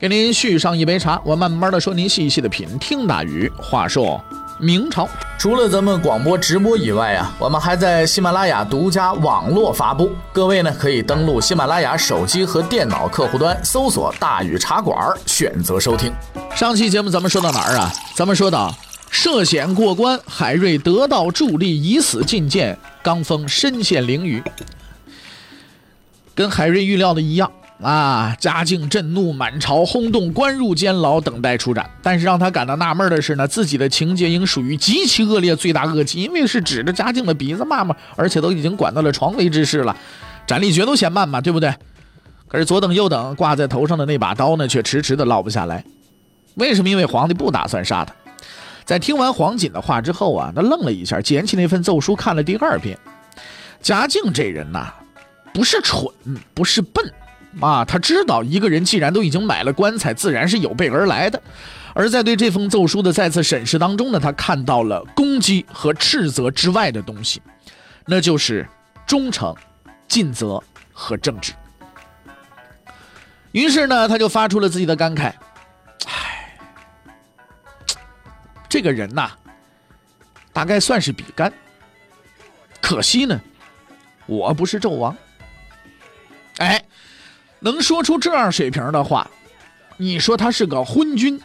给您续上一杯茶，我慢慢的说，您细细的品。听大宇话说，明朝除了咱们广播直播以外啊，我们还在喜马拉雅独家网络发布。各位呢，可以登录喜马拉雅手机和电脑客户端，搜索“大宇茶馆”，选择收听。上期节目咱们说到哪儿啊？咱们说到涉险过关，海瑞得到助力，以死进谏，刚峰身陷囹圄。跟海瑞预料的一样。啊！嘉靖震怒，满朝轰动，关入监牢，等待处斩。但是让他感到纳闷的是呢，自己的情节应属于极其恶劣、罪大恶极，因为是指着嘉靖的鼻子骂嘛，而且都已经管到了床尾之事了，斩立决都嫌慢嘛，对不对？可是左等右等，挂在头上的那把刀呢，却迟迟的落不下来。为什么？因为皇帝不打算杀他。在听完黄锦的话之后啊，他愣了一下，捡起那份奏书看了第二遍。嘉靖这人呐，不是蠢，不是笨。啊，他知道一个人既然都已经买了棺材，自然是有备而来的。而在对这封奏书的再次审视当中呢，他看到了攻击和斥责之外的东西，那就是忠诚、尽责和正直。于是呢，他就发出了自己的感慨：“唉，这个人呐，大概算是比干。可惜呢，我不是纣王。”哎。能说出这样水平的话，你说他是个昏君，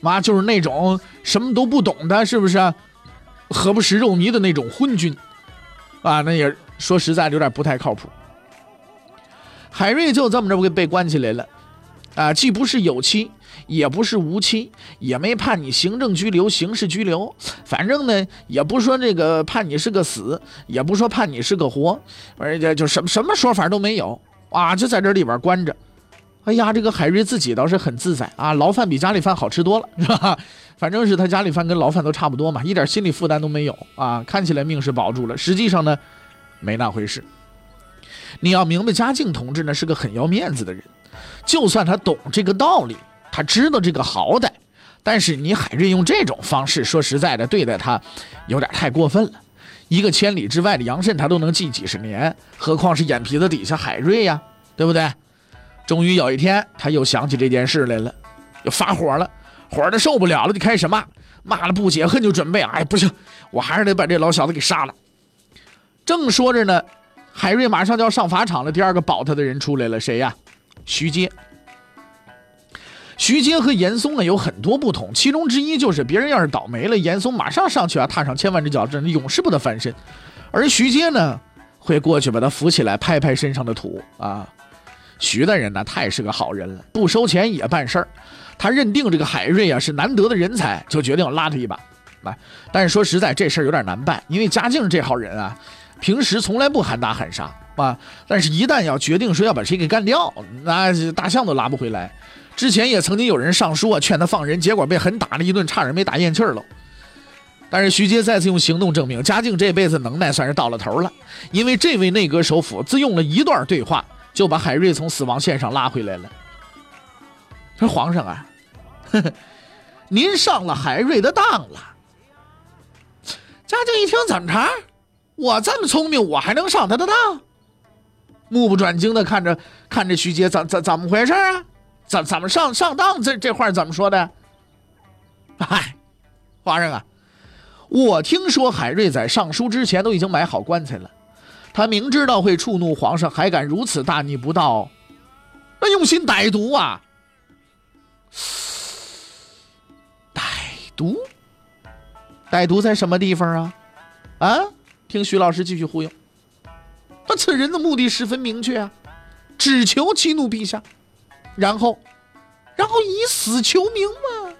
妈就是那种什么都不懂的，是不是？何不食肉糜的那种昏君，啊，那也说实在的有点不太靠谱。海瑞就这么着被被关起来了，啊，既不是有期，也不是无期，也没判你行政拘留、刑事拘留，反正呢，也不说这个判你是个死，也不说判你是个活，而且就什么什么说法都没有。啊，就在这里边关着。哎呀，这个海瑞自己倒是很自在啊，牢饭比家里饭好吃多了，是吧？反正是他家里饭跟牢饭都差不多嘛，一点心理负担都没有啊。看起来命是保住了，实际上呢，没那回事。你要明白，嘉靖同志呢是个很要面子的人，就算他懂这个道理，他知道这个好歹，但是你海瑞用这种方式，说实在的对待他，有点太过分了。一个千里之外的杨慎，他都能记几十年，何况是眼皮子底下海瑞呀，对不对？终于有一天，他又想起这件事来了，又发火了，火的受不了了，就开始骂，骂了不解恨，就准备，哎，不行，我还是得把这老小子给杀了。正说着呢，海瑞马上就要上法场了，第二个保他的人出来了，谁呀？徐阶。徐阶和严嵩呢有很多不同，其中之一就是别人要是倒霉了，严嵩马上上去啊，踏上千万只脚，这永世不得翻身；而徐阶呢，会过去把他扶起来，拍拍身上的土啊。徐大人呢，太是个好人了，不收钱也办事儿。他认定这个海瑞啊是难得的人才，就决定拉他一把。来，但是说实在，这事儿有点难办，因为嘉靖这号人啊，平时从来不喊打喊杀啊，但是一旦要决定说要把谁给干掉，那大象都拉不回来。之前也曾经有人上书啊，劝他放人，结果被狠打了一顿，差点没打咽气儿了。但是徐阶再次用行动证明，嘉靖这辈子能耐算是到了头了。因为这位内阁首辅只用了一段对话，就把海瑞从死亡线上拉回来了。说皇上啊，您上了海瑞的当了。嘉靖一听，怎么着？我这么聪明，我还能上他的当？目不转睛的看着看着徐阶，怎怎怎么回事啊？怎怎么上上当？这这话怎么说的？嗨，皇上啊，我听说海瑞在上书之前都已经买好棺材了。他明知道会触怒皇上，还敢如此大逆不道，那用心歹毒啊！歹毒，歹毒在什么地方啊？啊？听徐老师继续忽悠。那此人的目的十分明确啊，只求激怒陛下。然后，然后以死求名吗？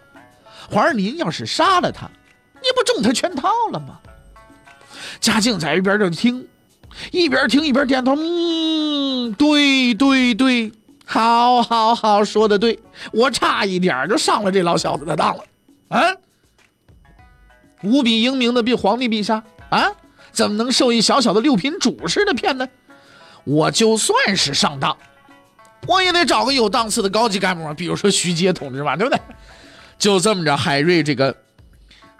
皇上，您要是杀了他，你不中他圈套了吗？嘉靖在一边就听，一边听一边点头，嗯，对对对，好，好，好，说的对，我差一点就上了这老小子的当了，啊！无比英明的陛皇帝陛下啊，怎么能受一小小的六品主事的骗呢？我就算是上当，我也得找个有档次的高级干部，比如说徐阶同志嘛，对不对？就这么着，海瑞这个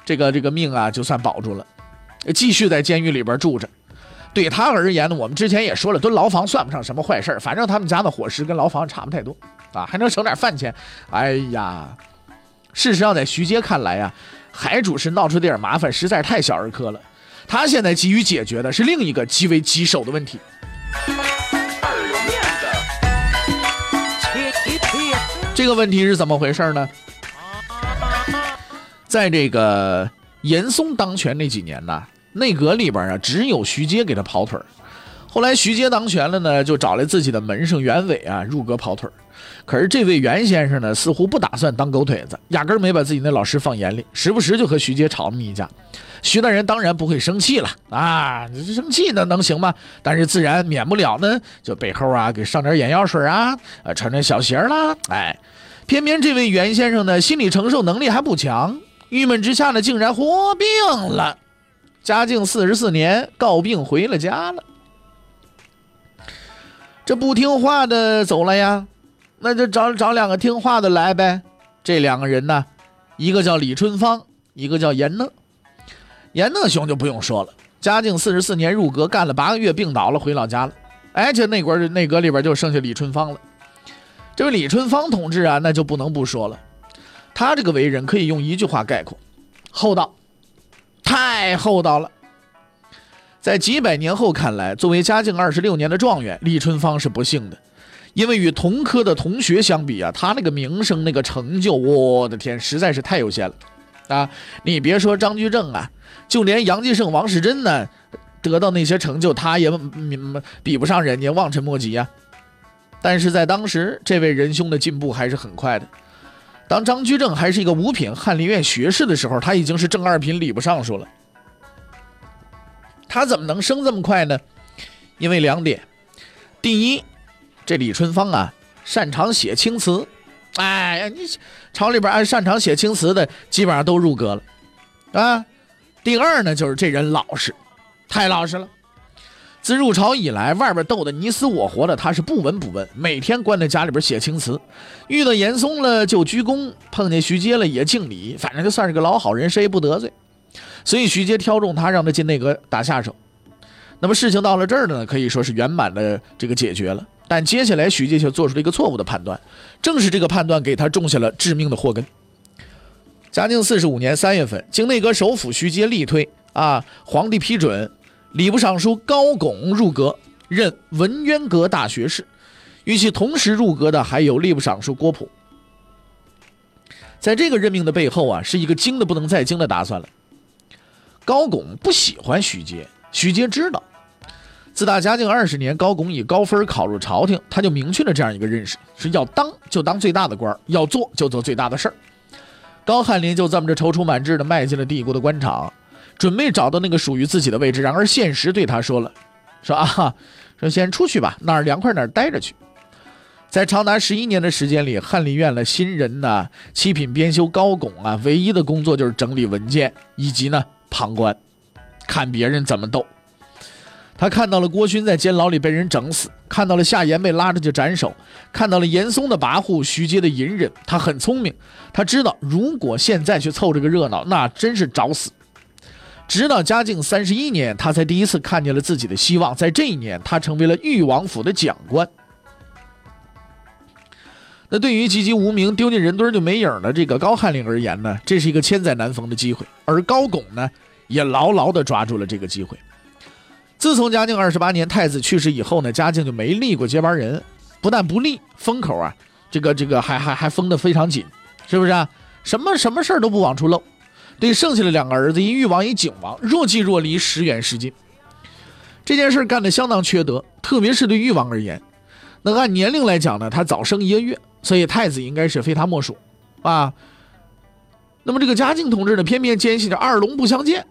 这个这个命啊，就算保住了，继续在监狱里边住着。对他而言呢，我们之前也说了，蹲牢房算不上什么坏事反正他们家的伙食跟牢房差不太多啊，还能省点饭钱。哎呀，事实上在徐阶看来呀，海主是闹出点麻烦，实在是太小儿科了。他现在急于解决的是另一个极为棘手的问题。这个问题是怎么回事呢？在这个严嵩当权那几年呢？内阁里边啊，只有徐阶给他跑腿。后来徐阶当权了呢，就找来自己的门生袁伟啊入阁跑腿。可是这位袁先生呢，似乎不打算当狗腿子，压根儿没把自己那老师放眼里，时不时就和徐阶吵那么一架。徐大人当然不会生气了啊，你生气那能行吗？但是自然免不了呢，就背后啊给上点眼药水啊，呃穿穿小鞋啦。哎，偏偏这位袁先生呢，心理承受能力还不强，郁闷之下呢，竟然活病了。嘉靖四十四年，告病回了家了。这不听话的走了呀，那就找找两个听话的来呗。这两个人呢，一个叫李春芳，一个叫严讷。严讷兄就不用说了，嘉靖四十四年入阁，干了八个月，病倒了，回老家了。哎，这内阁内阁里边就剩下李春芳了。这位李春芳同志啊，那就不能不说了，他这个为人可以用一句话概括：厚道。太厚道了，在几百年后看来，作为嘉靖二十六年的状元，李春芳是不幸的，因为与同科的同学相比啊，他那个名声、那个成就，我的天，实在是太有限了啊！你别说张居正啊，就连杨继盛、王世贞呢，得到那些成就，他也比不上人家，望尘莫及呀。但是在当时，这位仁兄的进步还是很快的。当张居正还是一个五品翰林院学士的时候，他已经是正二品礼部尚书了。他怎么能升这么快呢？因为两点：第一，这李春芳啊，擅长写青词。哎呀，你朝里边爱擅长写青词的，基本上都入阁了啊。第二呢，就是这人老实，太老实了。自入朝以来，外边斗得你死我活的，他是不闻不问，每天关在家里边写青词。遇到严嵩了就鞠躬，碰见徐阶了也敬礼，反正就算是个老好人，谁也不得罪。所以徐阶挑中他，让他进内阁打下手。那么事情到了这儿呢，可以说是圆满的这个解决了。但接下来徐阶却做出了一个错误的判断，正是这个判断给他种下了致命的祸根。嘉靖四十五年三月份，经内阁首辅徐阶力推啊，皇帝批准。礼部尚书高拱入阁，任文渊阁大学士。与其同时入阁的还有吏部尚书郭璞。在这个任命的背后啊，是一个精的不能再精的打算了。高拱不喜欢徐阶，徐阶知道。自打嘉靖二十年，高拱以高分考入朝廷，他就明确了这样一个认识：是要当就当最大的官，要做就做最大的事儿。高翰林就这么着踌躇满志地迈进了帝国的官场。准备找到那个属于自己的位置，然而现实对他说了：“说啊，说先出去吧，哪儿凉快哪儿待着去。”在长达十一年的时间里，翰林院的新人呢，七品编修高拱啊，唯一的工作就是整理文件，以及呢旁观，看别人怎么斗。他看到了郭勋在监牢里被人整死，看到了夏言被拉着去斩首，看到了严嵩的跋扈，徐阶的隐忍。他很聪明，他知道如果现在去凑这个热闹，那真是找死。直到嘉靖三十一年，他才第一次看见了自己的希望。在这一年，他成为了裕王府的讲官。那对于籍籍无名、丢进人堆就没影的这个高翰林而言呢，这是一个千载难逢的机会。而高拱呢，也牢牢地抓住了这个机会。自从嘉靖二十八年太子去世以后呢，嘉靖就没立过接班人，不但不立，封口啊，这个这个还还还封得非常紧，是不是啊？什么什么事儿都不往出漏。对剩下的两个儿子，一裕王一景王，若即若离，时远时近。这件事干得相当缺德，特别是对裕王而言。那按年龄来讲呢，他早生一个月，所以太子应该是非他莫属啊。那么这个嘉靖同志呢，偏偏坚信着二龙不相见，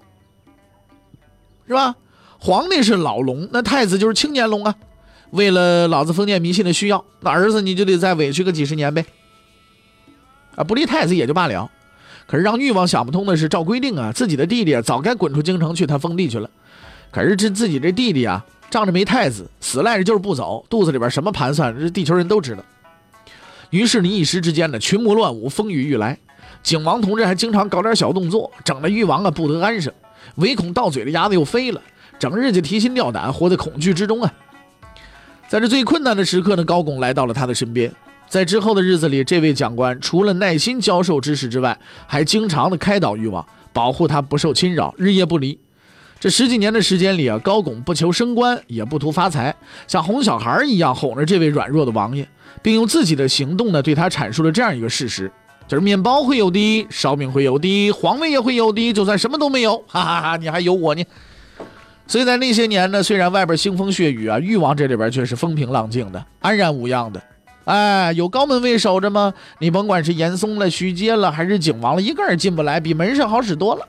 是吧？皇帝是老龙，那太子就是青年龙啊。为了老子封建迷信的需要，那儿子你就得再委屈个几十年呗。啊，不立太子也就罢了，可是让誉王想不通的是，照规定啊，自己的弟弟早该滚出京城去他封地去了，可是这自己这弟弟啊，仗着没太子，死赖着就是不走，肚子里边什么盘算，这地球人都知道。于是你一时之间呢，群魔乱舞，风雨欲来。景王同志还经常搞点小动作，整得誉王啊不得安生，唯恐到嘴的鸭子又飞了，整日就提心吊胆，活在恐惧之中啊。在这最困难的时刻呢，高拱来到了他的身边。在之后的日子里，这位长官除了耐心教授知识之外，还经常的开导欲望，保护他不受侵扰，日夜不离。这十几年的时间里啊，高拱不求升官，也不图发财，像哄小孩一样哄着这位软弱的王爷，并用自己的行动呢，对他阐述了这样一个事实：就是面包会有的，烧饼会有的，皇位也会有的，就算什么都没有，哈哈哈，你还有我呢。所以在那些年呢，虽然外边腥风血雨啊，誉王这里边却是风平浪静的，安然无恙的。哎，有高门卫守着吗？你甭管是严嵩了、徐阶了，还是景王了，一个人进不来，比门上好使多了。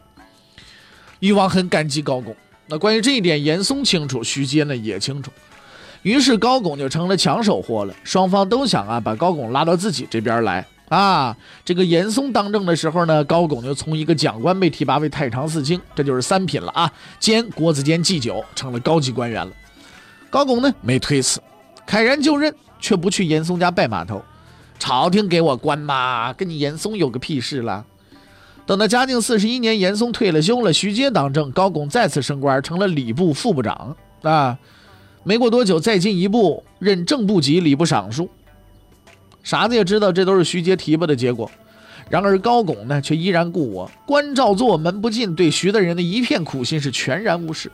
誉王很感激高拱。那关于这一点，严嵩清楚，徐阶呢也清楚。于是高拱就成了抢手货了。双方都想啊，把高拱拉到自己这边来啊。这个严嵩当政的时候呢，高拱就从一个讲官被提拔为太常寺卿，这就是三品了啊，兼国子监祭酒，成了高级官员了。高拱呢没推辞，慨然就任。却不去严嵩家拜码头，朝廷给我官嘛，跟你严嵩有个屁事了。等到嘉靖四十一年，严嵩退了休了，徐阶当政，高拱再次升官，成了礼部副部长啊。没过多久，再进一步任正部级礼部尚书。傻子也知道这都是徐阶提拔的结果，然而高拱呢，却依然故我，关照做，门不进，对徐大人的一片苦心是全然无视。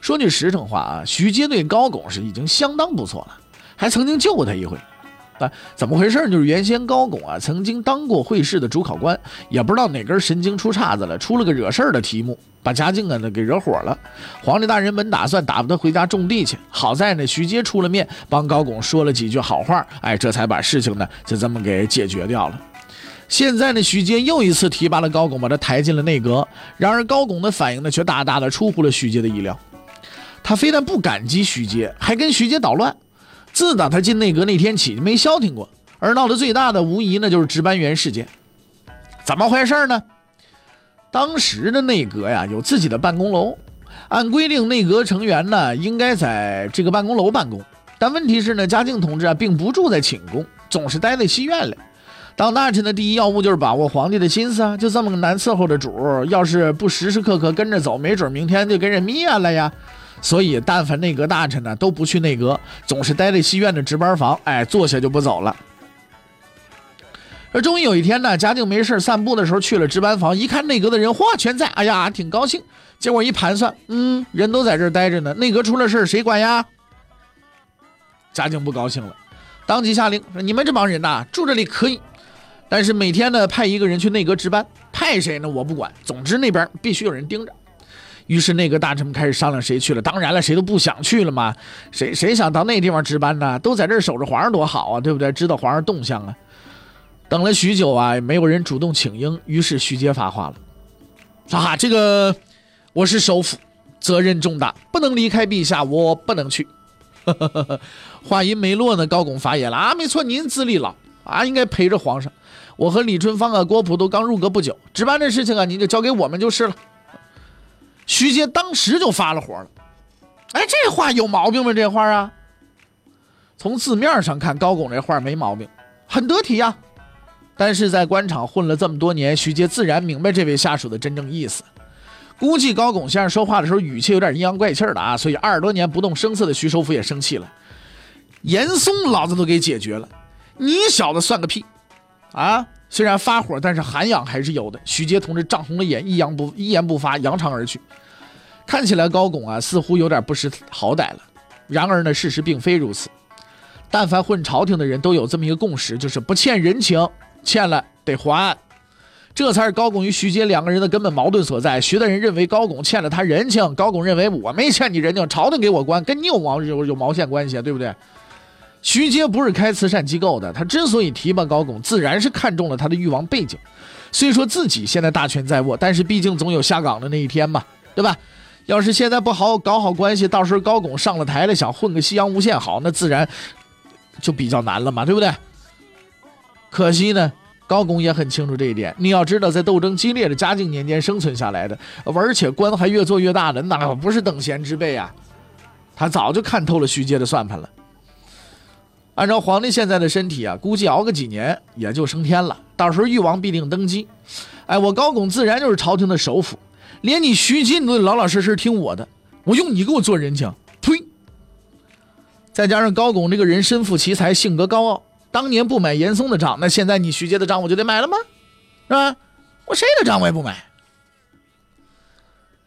说句实诚话啊，徐阶对高拱是已经相当不错了，还曾经救过他一回。啊，怎么回事？就是原先高拱啊曾经当过会试的主考官，也不知道哪根神经出岔子了，出了个惹事儿的题目，把嘉靖啊呢给惹火了。皇帝大人本打算打发他回家种地去，好在呢徐阶出了面，帮高拱说了几句好话，哎，这才把事情呢就这么给解决掉了。现在呢，徐阶又一次提拔了高拱，把他抬进了内阁。然而高拱的反应呢，却大大的出乎了徐阶的意料。他非但不感激徐阶，还跟徐阶捣乱。自打他进内阁那天起，没消停过。而闹得最大的，无疑呢就是值班员事件。怎么回事呢？当时的内阁呀，有自己的办公楼，按规定，内阁成员呢应该在这个办公楼办公。但问题是呢，嘉靖同志啊，并不住在寝宫，总是待在西院里。当大臣的第一要务就是把握皇帝的心思啊，就这么个难伺候的主，要是不时时刻刻跟着走，没准明天就给人灭了呀。所以，但凡内阁大臣呢，都不去内阁，总是待在西院的值班房，哎，坐下就不走了。而终于有一天呢，嘉靖没事散步的时候去了值班房，一看内阁的人，嚯，全在，哎呀，挺高兴。结果一盘算，嗯，人都在这儿待着呢，内阁出了事谁管呀？嘉靖不高兴了，当即下令说：“你们这帮人呐，住这里可以，但是每天呢，派一个人去内阁值班，派谁呢？我不管，总之那边必须有人盯着。”于是内阁大臣们开始商量谁去了。当然了，谁都不想去了嘛。谁谁想到那地方值班呢？都在这儿守着皇上多好啊，对不对？知道皇上动向啊。等了许久啊，也没有人主动请缨。于是徐阶发话了：“啊，这个我是首辅，责任重大，不能离开陛下，我不能去。”话音没落呢，高拱发言了：“啊，没错，您资历老啊，应该陪着皇上。我和李春芳啊、郭璞都刚入阁不久，值班的事情啊，您就交给我们就是了。”徐阶当时就发了火了，哎，这话有毛病吗？这话啊，从字面上看，高拱这话没毛病，很得体呀。但是在官场混了这么多年，徐阶自然明白这位下属的真正意思。估计高拱先生说话的时候语气有点阴阳怪气的啊，所以二十多年不动声色的徐首府也生气了。严嵩老子都给解决了，你小子算个屁啊！虽然发火，但是涵养还是有的。徐阶同志涨红了眼，一言不一言不发，扬长而去。看起来高拱啊，似乎有点不识好歹了。然而呢，事实并非如此。但凡混朝廷的人都有这么一个共识，就是不欠人情，欠了得还。这才是高拱与徐阶两个人的根本矛盾所在。徐大人认为高拱欠了他人情，高拱认为我没欠你人情，朝廷给我官，跟你有毛有有毛线关系啊？对不对？徐阶不是开慈善机构的，他之所以提拔高拱，自然是看中了他的誉王背景。虽说自己现在大权在握，但是毕竟总有下岗的那一天嘛，对吧？要是现在不好搞好关系，到时候高拱上了台了，想混个夕阳无限好，那自然就比较难了嘛，对不对？可惜呢，高拱也很清楚这一点。你要知道，在斗争激烈的嘉靖年间生存下来的，而且官还越做越大的，那不是等闲之辈啊。他早就看透了徐阶的算盘了。按照皇帝现在的身体啊，估计熬个几年也就升天了，到时候誉王必定登基。哎，我高拱自然就是朝廷的首辅。连你徐进都得老老实实听我的，我用你给我做人情？呸！再加上高拱这个人身负奇才，性格高傲，当年不买严嵩的账，那现在你徐阶的账我就得买了吗？是吧？我谁的账我也不买。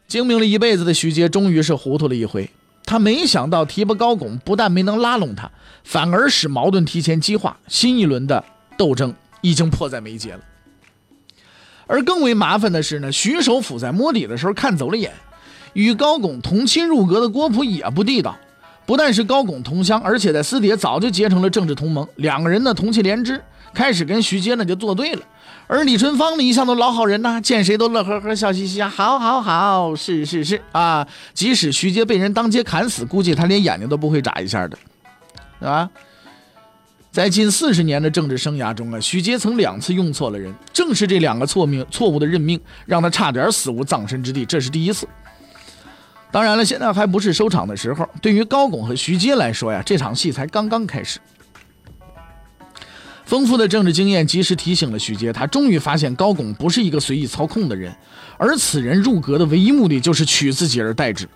精明了一辈子的徐阶，终于是糊涂了一回。他没想到提拔高拱，不但没能拉拢他，反而使矛盾提前激化，新一轮的斗争已经迫在眉睫了。而更为麻烦的是呢，徐首府在摸底的时候看走了眼，与高拱同亲入阁的郭璞也不地道，不但是高拱同乡，而且在私底下早就结成了政治同盟，两个人呢同气连枝，开始跟徐阶呢就作对了。而李春芳呢一向都老好人呐，见谁都乐呵呵笑嘻嘻啊，好好好，是是是啊，即使徐阶被人当街砍死，估计他连眼睛都不会眨一下的，啊。在近四十年的政治生涯中啊，徐阶曾两次用错了人，正是这两个错命错误的任命，让他差点死无葬身之地，这是第一次。当然了，现在还不是收场的时候。对于高拱和徐阶来说呀，这场戏才刚刚开始。丰富的政治经验及时提醒了徐阶，他终于发现高拱不是一个随意操控的人，而此人入阁的唯一目的就是取自己而代之。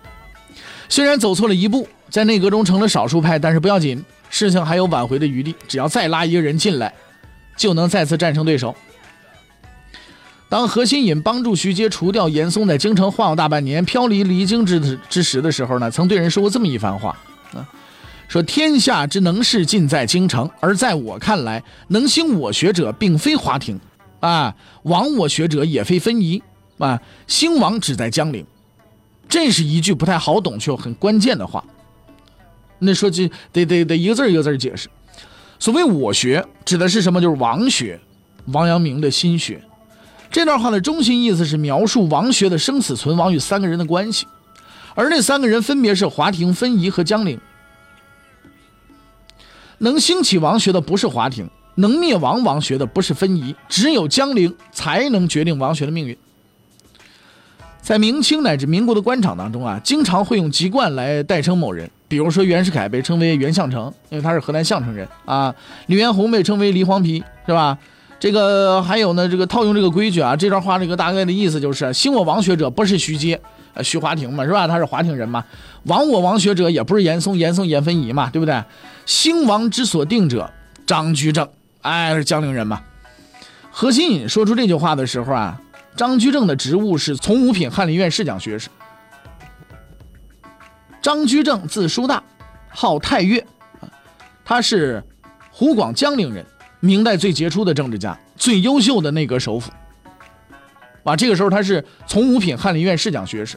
虽然走错了一步，在内阁中成了少数派，但是不要紧。事情还有挽回的余地，只要再拉一个人进来，就能再次战胜对手。当何心隐帮助徐阶除掉严嵩，在京城晃悠大半年，飘离离京之之时的时候呢，曾对人说过这么一番话：说天下之能事尽在京城，而在我看来，能兴我学者并非华亭，啊，亡我学者也非分宜，啊，兴亡只在江陵。这是一句不太好懂却又很关键的话。那说这得得得一个字一个字解释。所谓我学指的是什么？就是王学，王阳明的心学。这段话的中心意思是描述王学的生死存亡与三个人的关系，而那三个人分别是华亭、分宜和江陵。能兴起王学的不是华亭，能灭亡王学的不是分宜，只有江陵才能决定王学的命运。在明清乃至民国的官场当中啊，经常会用籍贯来代称某人。比如说袁世凯被称为袁相成，因为他是河南项城人啊。李元洪被称为黎黄皮，是吧？这个还有呢，这个套用这个规矩啊。这段话这个大概的意思就是，兴我王学者不是徐阶，呃，徐华亭嘛，是吧？他是华亭人嘛。亡我王学者也不是严嵩，严嵩严分仪嘛，对不对？兴亡之所定者张居正，哎，是江陵人嘛。何心隐说出这句话的时候啊。张居正的职务是从五品翰林院侍讲学士。张居正字叔大，号太岳，他是湖广江陵人，明代最杰出的政治家，最优秀的内阁首辅。啊，这个时候他是从五品翰林院侍讲学士。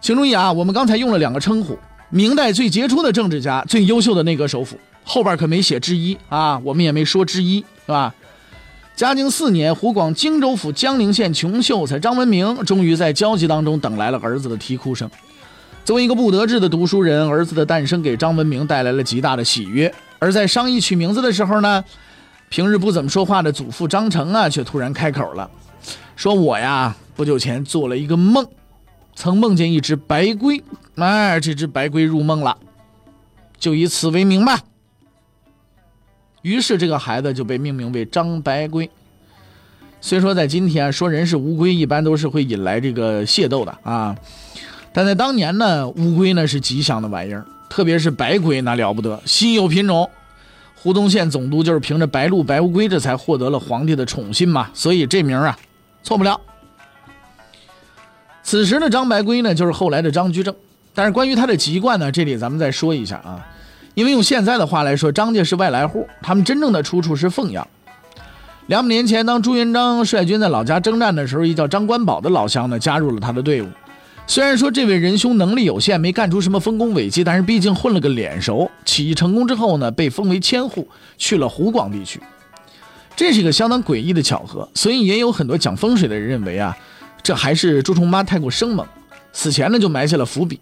请注意啊，我们刚才用了两个称呼：明代最杰出的政治家，最优秀的内阁首辅。后边可没写之一啊，我们也没说之一，是吧？嘉靖四年，湖广荆州府江陵县穷秀才张文明终于在焦急当中等来了儿子的啼哭声。作为一个不得志的读书人，儿子的诞生给张文明带来了极大的喜悦。而在商议取名字的时候呢，平日不怎么说话的祖父张成啊，却突然开口了，说：“我呀，不久前做了一个梦，曾梦见一只白龟，哎，这只白龟入梦了，就以此为名吧。”于是，这个孩子就被命名为张白龟。虽说在今天说人是乌龟，一般都是会引来这个械斗的啊，但在当年呢，乌龟呢是吉祥的玩意儿，特别是白龟那了不得，稀有品种。湖东县总督就是凭着白鹿、白乌龟，这才获得了皇帝的宠信嘛，所以这名啊，错不了。此时的张白圭呢，就是后来的张居正。但是关于他的籍贯呢，这里咱们再说一下啊。因为用现在的话来说，张家是外来户，他们真正的出处是凤阳。两百年前，当朱元璋率军在老家征战的时候，一叫张官宝的老乡呢加入了他的队伍。虽然说这位仁兄能力有限，没干出什么丰功伟绩，但是毕竟混了个脸熟。起义成功之后呢，被封为千户，去了湖广地区。这是一个相当诡异的巧合，所以也有很多讲风水的人认为啊，这还是朱重八太过生猛。死前呢就埋下了伏笔。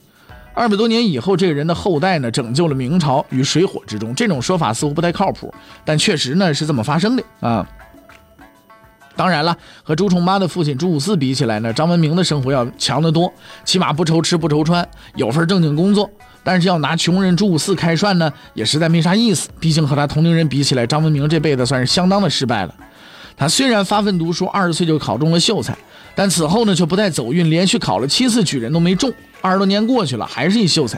二百多年以后，这个人的后代呢拯救了明朝于水火之中。这种说法似乎不太靠谱，但确实呢是这么发生的啊。当然了，和朱重八的父亲朱五四比起来呢，张文明的生活要强得多，起码不愁吃不愁穿，有份正经工作。但是要拿穷人朱五四开涮呢，也实在没啥意思。毕竟和他同龄人比起来，张文明这辈子算是相当的失败了。他虽然发奋读书，二十岁就考中了秀才，但此后呢却不带走运，连续考了七次举人都没中。二十多年过去了，还是一秀才。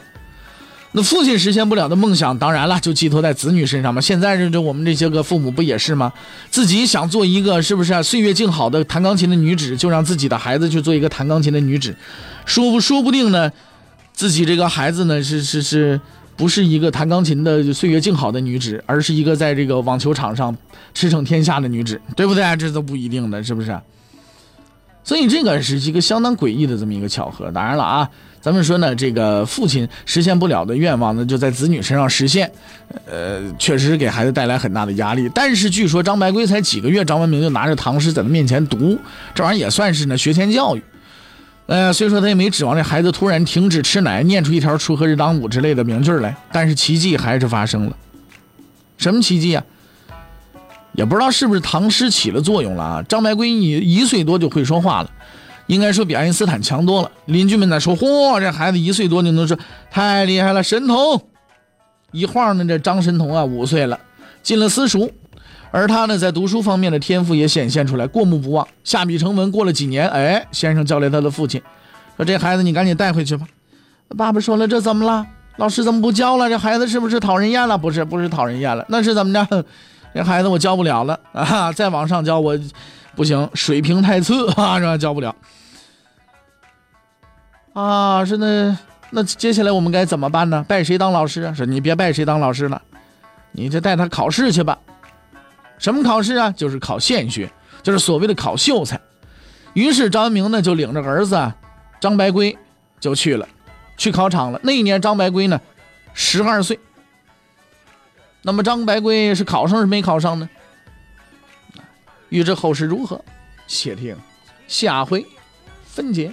那父亲实现不了的梦想，当然了，就寄托在子女身上嘛。现在这这我们这些个父母不也是吗？自己想做一个是不是啊？岁月静好的弹钢琴的女子，就让自己的孩子去做一个弹钢琴的女子，说不说不定呢，自己这个孩子呢是是是不是一个弹钢琴的岁月静好的女子，而是一个在这个网球场上驰骋天下的女子，对不对？这都不一定的，是不是？所以这个是一个相当诡异的这么一个巧合。当然了啊。咱们说呢，这个父亲实现不了的愿望呢，就在子女身上实现，呃，确实给孩子带来很大的压力。但是据说张白圭才几个月，张文明就拿着唐诗在他面前读，这玩意儿也算是呢学前教育。呃，虽说他也没指望这孩子突然停止吃奶，念出一条“锄禾日当午”之类的名句来，但是奇迹还是发生了。什么奇迹啊？也不知道是不是唐诗起了作用了啊？张白圭一一岁多就会说话了。应该说比爱因斯坦强多了。邻居们在说：“嚯，这孩子一岁多就能说，太厉害了，神童！”一晃呢，这张神童啊五岁了，进了私塾，而他呢在读书方面的天赋也显现出来，过目不忘，下笔成文。过了几年，哎，先生叫来他的父亲，说：“这孩子你赶紧带回去吧。”爸爸说了：“这怎么了？老师怎么不教了？这孩子是不是讨人厌了？不是，不是讨人厌了，那是怎么着？这孩子我教不了了啊！再往上教我不行，水平太次啊，是吧？教不了。”啊，是那那接下来我们该怎么办呢？拜谁当老师啊？说你别拜谁当老师了，你就带他考试去吧。什么考试啊？就是考县学，就是所谓的考秀才。于是张文明呢就领着儿子张白圭就去了，去考场了。那一年张白圭呢十二岁。那么张白圭是考上是没考上呢？欲知后事如何，且听下回分解。